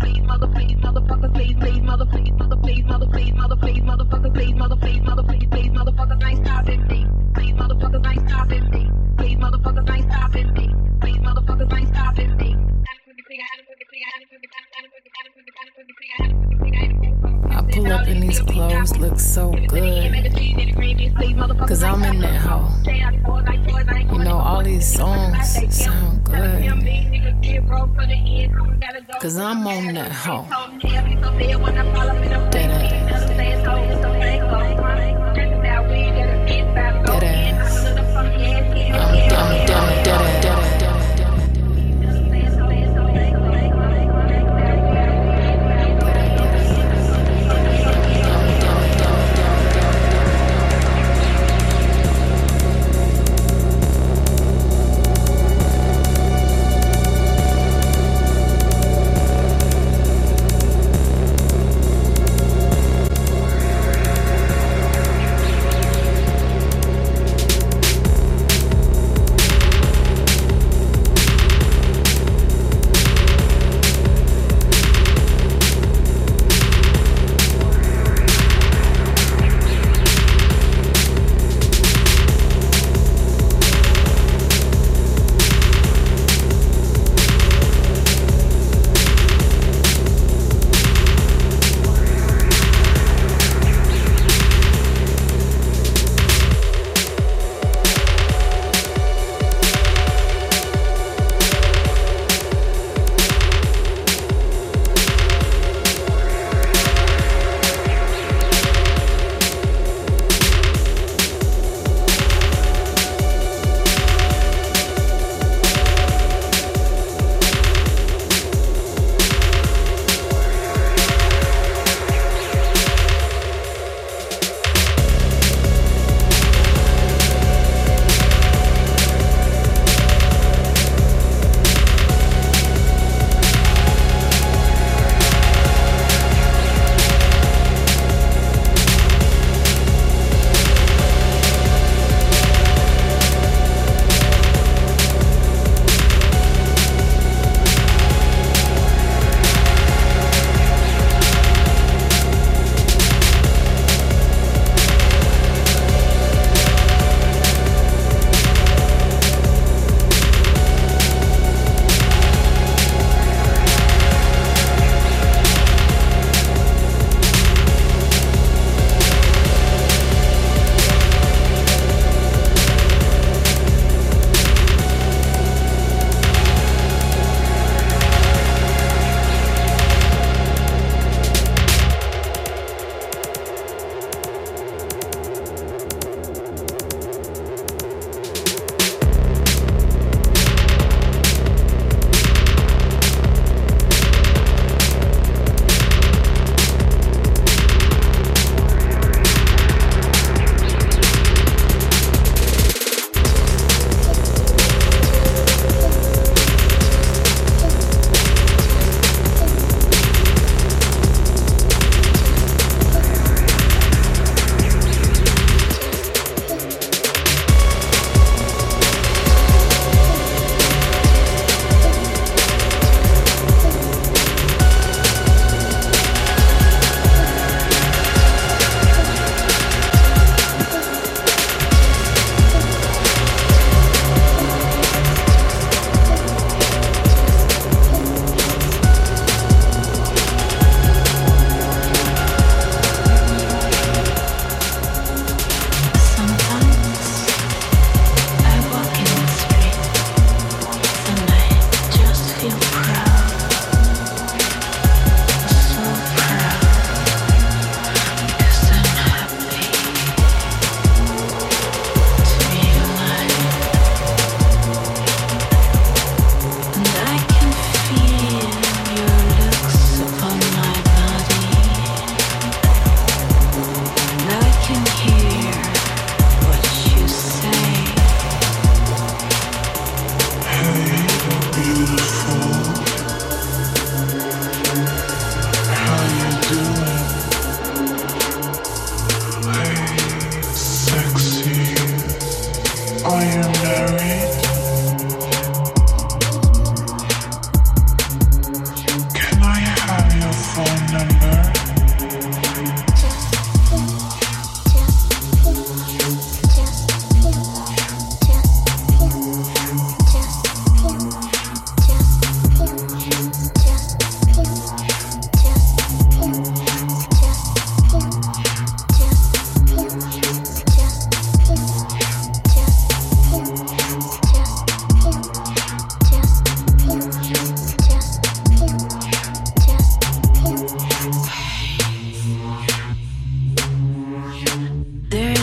please, mother, please, motherfuckers, please, please, mother, please, mother, please, mother, please, mother, please, motherfuckers, please, mother, please, mother, please, please, motherfuckers, ain't stopping me. Please, motherfuckers, ain't stopping me. Please, motherfuckers, ain't stopping me. Please, motherfuckers, ain't stopping me. Pull up in these clothes, look so good. Cause I'm in that hoe. You know, all these songs sound good. Cause I'm on that hoe. Dead ass.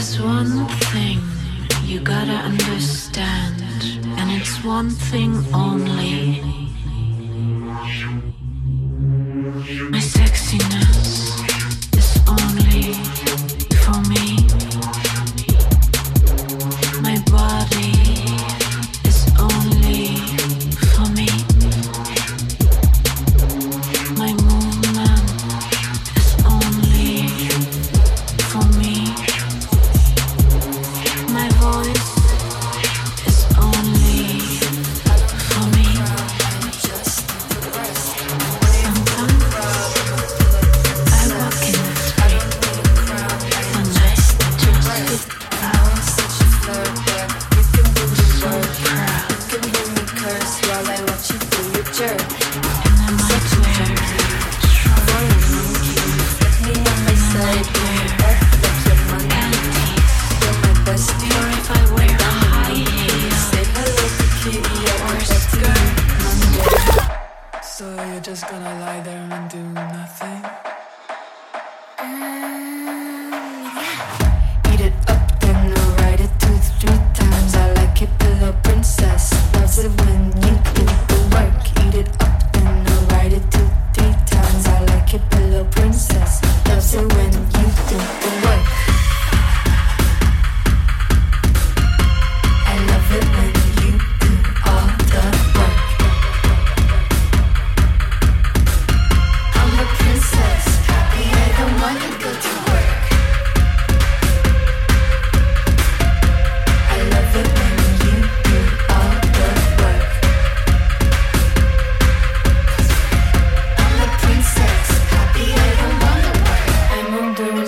There's one thing you gotta understand, and it's one thing only. I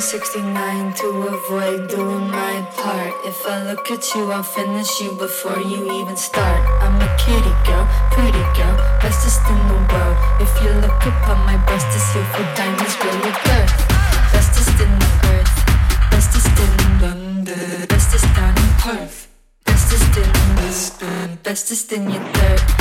69 to avoid doing my part. If I look at you, I'll finish you before you even start. I'm a kitty girl, pretty girl, bestest in the world. If you look upon my breast, it's here for diamonds, really birth. Bestest in the earth, bestest in London, bestest down in Perth, bestest in Lisbon, bestest in your dirt.